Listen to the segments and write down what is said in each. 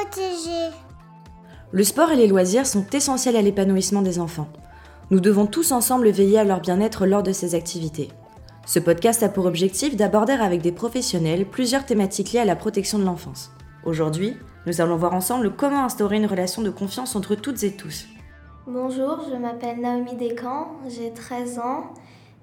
protéger. Le sport et les loisirs sont essentiels à l'épanouissement des enfants. Nous devons tous ensemble veiller à leur bien-être lors de ces activités. Ce podcast a pour objectif d'aborder avec des professionnels plusieurs thématiques liées à la protection de l'enfance. Aujourd'hui, nous allons voir ensemble comment instaurer une relation de confiance entre toutes et tous. Bonjour, je m'appelle Naomi Descamps, j'ai 13 ans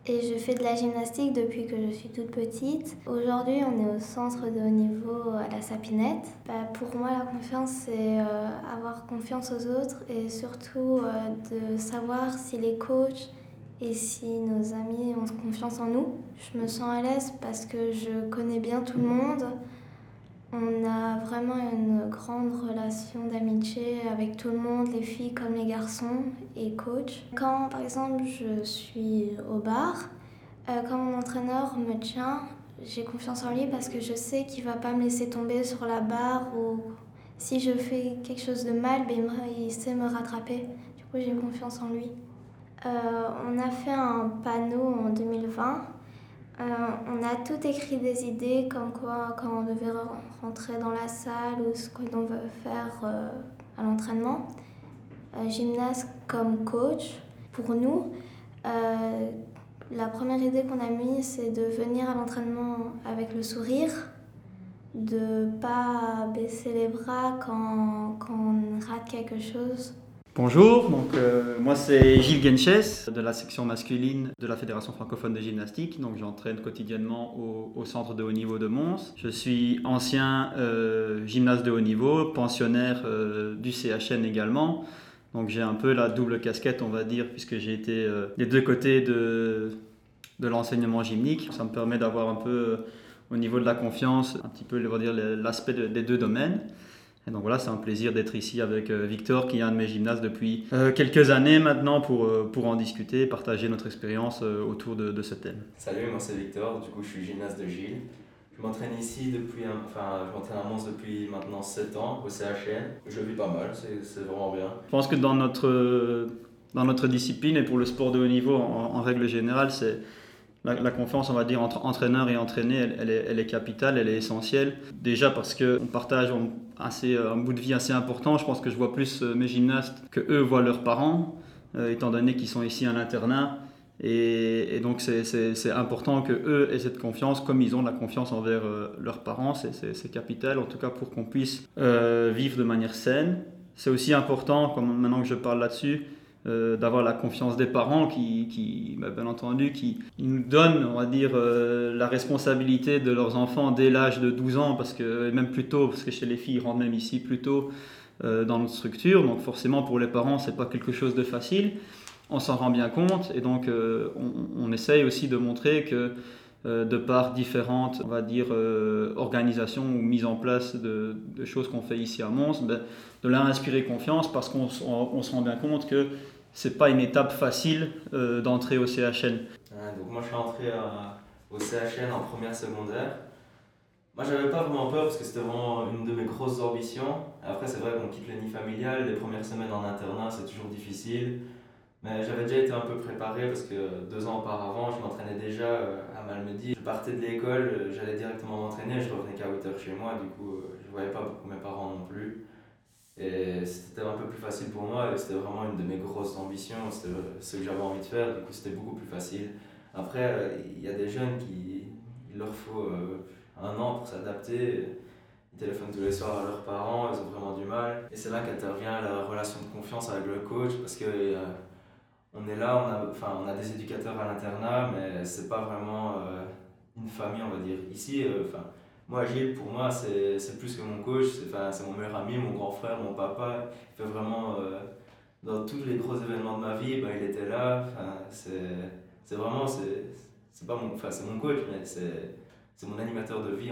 et je fais de la gymnastique depuis que je suis toute petite. Aujourd'hui, on est au centre de haut niveau à la Sapinette. Bah, pour moi, la confiance, c'est euh, avoir confiance aux autres et surtout euh, de savoir si les coachs et si nos amis ont confiance en nous. Je me sens à l'aise parce que je connais bien tout le monde. On a vraiment une grande relation d'amitié avec tout le monde, les filles comme les garçons et coach. Quand par exemple je suis au bar, euh, quand mon entraîneur me tient, j'ai confiance en lui parce que je sais qu'il va pas me laisser tomber sur la barre ou si je fais quelque chose de mal, ben, il sait me rattraper. Du coup, j'ai confiance en lui. Euh, on a fait un panneau en 2020 euh, on a tout écrit des idées comme quoi quand on devait rentrer dans la salle ou ce qu'on veut faire euh, à l'entraînement. Euh, gymnase comme coach, pour nous, la première idée qu'on a mise, c'est de venir à l'entraînement avec le sourire, de pas baisser les bras quand, quand on rate quelque chose. Bonjour, donc euh, moi c'est Gilles Genches de la section masculine de la Fédération francophone de gymnastique. Donc j'entraîne quotidiennement au, centre de haut niveau de Mons. Je suis ancien euh, gymnaste de haut niveau, pensionnaire euh, du CHN également. Donc j'ai un peu la double casquette, on va dire, puisque j'ai été des deux côtés de, de l'enseignement gymnique. Ça me permet d'avoir un peu au niveau de la confiance, un petit peu l'aspect des deux domaines. Et donc voilà, c'est un plaisir d'être ici avec euh, Victor, qui est un de mes gymnastes depuis euh, quelques années maintenant, pour, euh, pour en discuter, partager notre expérience autour de, ce thème. Salut, moi c'est Victor, du coup je suis gymnaste de Gilles. Je m'entraîne ici depuis, enfin je m'entraîne à Mons depuis maintenant 7 ans au CHN. Je vis pas mal, c'est vraiment bien. Je pense que dans notre, dans notre discipline et pour le sport de haut niveau en règle générale, c'est la, confiance, on va dire, entre entraîneur et entraîné, elle, est, capitale, elle est essentielle. Déjà parce qu'on partage assez, euh, un bout de vie assez important. Je pense que je vois plus euh, mes gymnastes que eux voient leurs parents, euh, étant donné qu'ils sont ici à l'internat. Et, donc c'est important que eux aient cette confiance, comme ils ont la confiance envers leurs parents. C'est capital, en tout cas pour qu'on puisse vivre de manière saine. C'est aussi important, comme maintenant que je parle là-dessus, euh, d'avoir la confiance des parents qui, qui bah, bien entendu, qui nous donnent, on va dire, euh, la responsabilité de leurs enfants dès l'âge de 12 ans, parce que même plus tôt, parce que chez les filles, ils rentrent même ici plus tôt euh, dans notre structure, donc forcément pour les parents, c'est pas quelque chose de facile. On s'en rend bien compte, et donc on, essaye aussi de montrer que de par différentes, on va dire, organisations ou mises en place de, de choses qu'on fait ici à Mons, ben, de leur inspirer confiance parce qu'on on se rend bien compte que c'est pas une étape facile euh, d'entrer au CHN. donc moi je suis entré au CHN en première secondaire. Moi j'avais pas vraiment peur parce que c'était vraiment une de mes grosses ambitions. Après c'est vrai qu'on quitte le nid familial, les premières semaines en internat c'est toujours difficile. Mais j'avais déjà été un peu préparé parce que deux ans auparavant je m'entraînais déjà euh, à Malmedy. Je partais de l'école, j'allais directement m'entraîner, je revenais qu'à 8 heures chez moi, du coup euh, je voyais pas beaucoup mes parents non plus. Et c'était un peu plus facile pour moi et c'était vraiment une de mes grosses ambitions, c'était ce que j'avais envie de faire, du coup c'était beaucoup plus facile. Après, il y a des jeunes qui, il leur faut euh, un an pour s'adapter, ils téléphonent tous les soirs à leurs parents, ils ont vraiment du mal. Et c'est là qu'intervient la relation de confiance avec le coach parce que euh, on est là, on a, enfin, on a des éducateurs à l'internat, mais c'est pas vraiment euh, une famille, on va dire. Ici, enfin moi, Gilles, pour moi, c'est plus que mon coach, c'est mon meilleur ami, mon grand frère, mon papa. Il fait vraiment, euh, dans tous les gros événements de ma vie, ben, il était là. C'est vraiment, c'est pas mon, c'est mon coach, mais c'est c'est mon animateur de vie,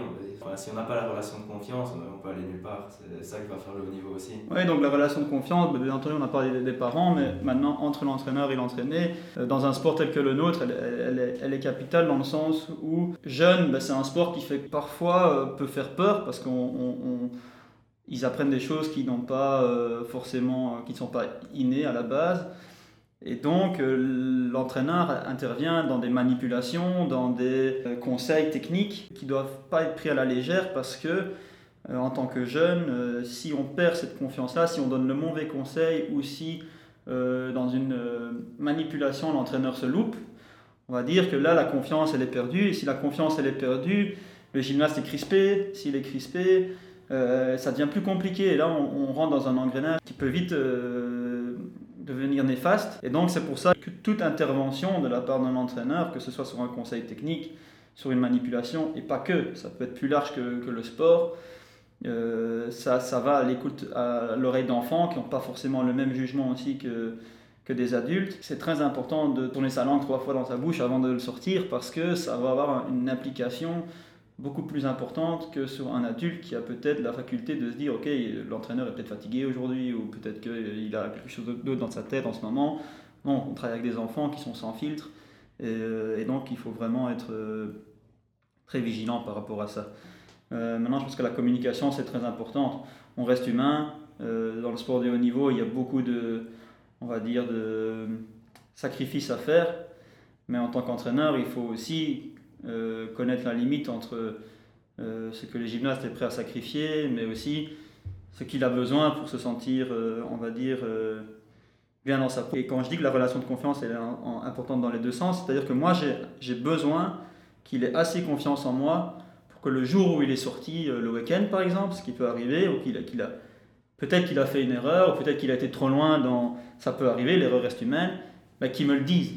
si on n'a pas la relation de confiance, on peut aller nulle part. C'est ça qui va faire le haut niveau aussi. Oui, donc la relation de confiance, bien entendu, on a parlé des parents, mais maintenant, entre l'entraîneur et l'entraîné, euh, dans un sport tel que le nôtre, elle, est, elle est, capitale dans le sens où, jeune, ben, c'est un sport qui fait parfois euh, peut faire peur parce qu'ils apprennent des choses qui n'ont pas euh, forcément, qui ne sont pas innées à la base. Et donc, euh, l'entraîneur intervient dans des manipulations, dans des euh, conseils techniques qui ne doivent pas être pris à la légère parce que en tant que jeune, si on perd cette confiance-là, si on donne le mauvais conseil ou si dans une manipulation l'entraîneur se loupe, on va dire que là la confiance elle est perdue. Et si la confiance elle est perdue, le gymnaste est crispé, s'il est crispé, ça devient plus compliqué. Et là on, rentre dans un engrenage qui peut vite devenir néfaste. Et donc c'est pour ça que toute intervention de la part d'un entraîneur, que ce soit sur un conseil technique, sur une manipulation, et pas que, ça peut être plus large que, que le sport, euh, ça, ça va à l'écoute, à l'oreille d'enfants qui n'ont pas forcément le même jugement aussi que, que des adultes. C'est très important de tourner sa langue trois fois dans sa bouche avant de le sortir parce que ça va avoir une implication beaucoup plus importante que sur un adulte qui a peut-être la faculté de se dire ok l'entraîneur est peut-être fatigué aujourd'hui ou peut-être qu'il a quelque chose d'autre dans sa tête en ce moment. Non, on travaille avec des enfants qui sont sans filtre et, euh, donc il faut vraiment être euh, très vigilant par rapport à ça. Euh, maintenant je pense que la communication c'est très important. On reste humain. dans le sport de haut niveau il y a beaucoup de on va dire de sacrifices à faire mais en tant qu'entraîneur il faut aussi euh, connaître la limite entre euh, ce que le gymnaste est prêt à sacrifier, mais aussi ce qu'il a besoin pour se sentir, euh, on va dire, bien dans sa peau. Et quand je dis que la relation de confiance est importante dans les deux sens, c'est-à-dire que moi, j'ai besoin qu'il ait assez confiance en moi pour que le jour où il est sorti, le week-end par exemple, ce qui peut arriver, ou qu'il a, peut-être qu'il a fait une erreur, ou peut-être qu'il a été trop loin dans... Ça peut arriver, l'erreur reste humaine, mais qu'il me le dise.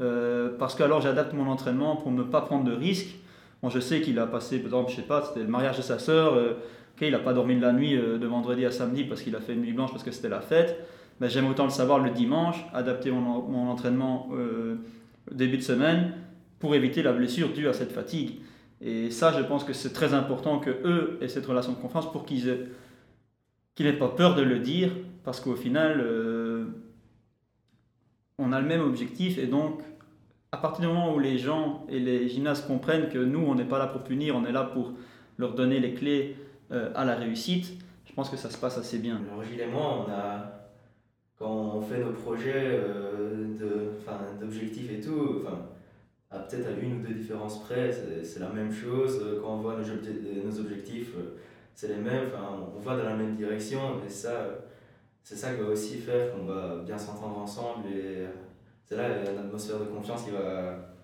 Euh, parce que alors j'adapte mon entraînement pour ne pas prendre de risques. Bon, je sais qu'il a passé, par exemple, je sais pas, c'était le mariage de sa sœur, euh, il n'a pas dormi de la nuit euh, de vendredi à samedi parce qu'il a fait une nuit blanche parce que c'était la fête. Mais j'aime autant le savoir le dimanche, adapter mon, entraînement début de semaine pour éviter la blessure due à cette fatigue. Et ça, je pense que c'est très important que eux aient cette relation de confiance pour qu'ils n'aient pas peur de le dire, parce qu'au final, on a le même objectif et donc à partir du moment où les gens et les gymnastes comprennent que nous, on n'est pas là pour punir, on est là pour leur donner les clés euh, à la réussite, je pense que ça se passe assez bien. Alors Gilles et moi, on a, quand on fait nos projets euh, d'objectifs et tout, enfin, peut-être à une ou deux différences près, c'est la même chose. Quand on voit nos, objectifs, euh, c'est les mêmes, on va dans la même direction, ça c'est ça qui va aussi faire qu'on va bien s'entendre ensemble et c'est là une atmosphère de confiance qui va,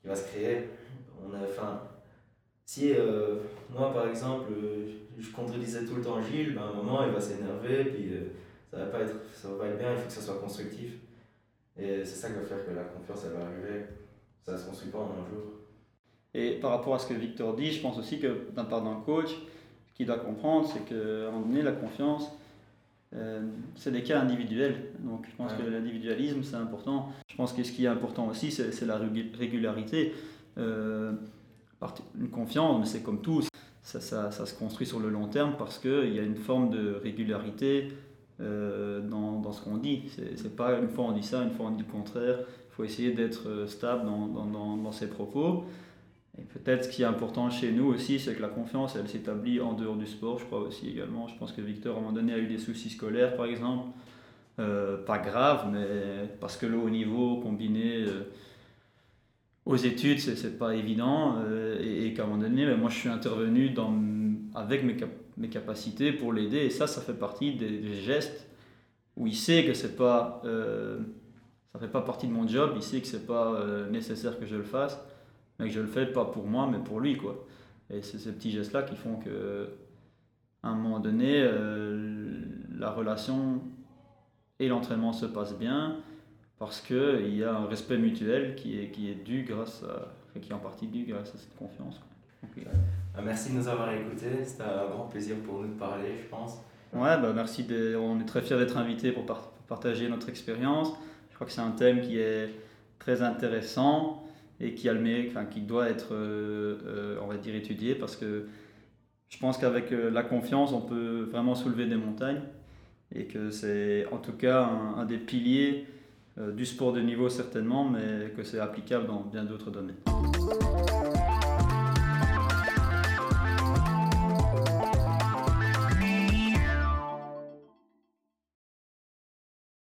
qui va se créer. On a, enfin, si euh, moi par exemple je contredisais tout le temps Gilles, ben, à un moment il va s'énerver puis euh, ça va pas être ça va pas être bien, il faut que ça soit constructif. Et c'est ça qui va faire que la confiance elle va arriver. Ça se construit pas en un jour. Et par rapport à ce que Victor dit, je pense aussi que d'un part d'un coach, ce qu'il doit comprendre, c'est qu'à un la confiance, euh, c'est des cas individuels, donc je pense que l'individualisme c'est important. Je pense que ce qui est important aussi c'est la régularité. Euh, une confiance, mais c'est comme tout, ça, ça, ça, se construit sur le long terme parce qu'il y a une forme de régularité euh, dans, dans, ce qu'on dit. C'est pas une fois on dit ça, une fois on dit le contraire. Il faut essayer d'être stable dans, dans, dans, ses propos. Et peut-être ce qui est important chez nous aussi, c'est que la confiance, elle s'établit en dehors du sport, je crois aussi également. Je pense que Victor, à un moment donné, a eu des soucis scolaires, par exemple. Euh, pas grave, mais parce que le haut niveau combiné euh, aux études, c'est pas évident. Euh, et, qu'à un moment donné, ben, moi, je suis intervenu dans, avec mes, mes capacités pour l'aider. Et ça, ça fait partie des, des gestes où il sait que c'est pas, ça fait pas partie de mon job, il sait que c'est pas nécessaire que je le fasse mais que je le fais pas pour moi, mais pour lui, quoi. Et c'est ces petits gestes-là qui font que, à un moment donné, euh, la relation et l'entraînement se passent bien parce qu'il y a un respect mutuel qui est, qui est dû grâce à, qui est en partie dû grâce à cette confiance. Ah, merci de nous avoir écoutés, c'était un grand plaisir pour nous de parler, je pense. Ouais, bah merci, de, on est très fiers d'être invités pour, pour partager notre expérience. Je crois que c'est un thème qui est très intéressant et qui, enfin, qui doit être, euh, euh, on va dire, étudié parce que je pense qu'avec euh, la confiance, on peut vraiment soulever des montagnes et que c'est en tout cas un des piliers du sport de niveau certainement, mais que c'est applicable dans bien d'autres domaines.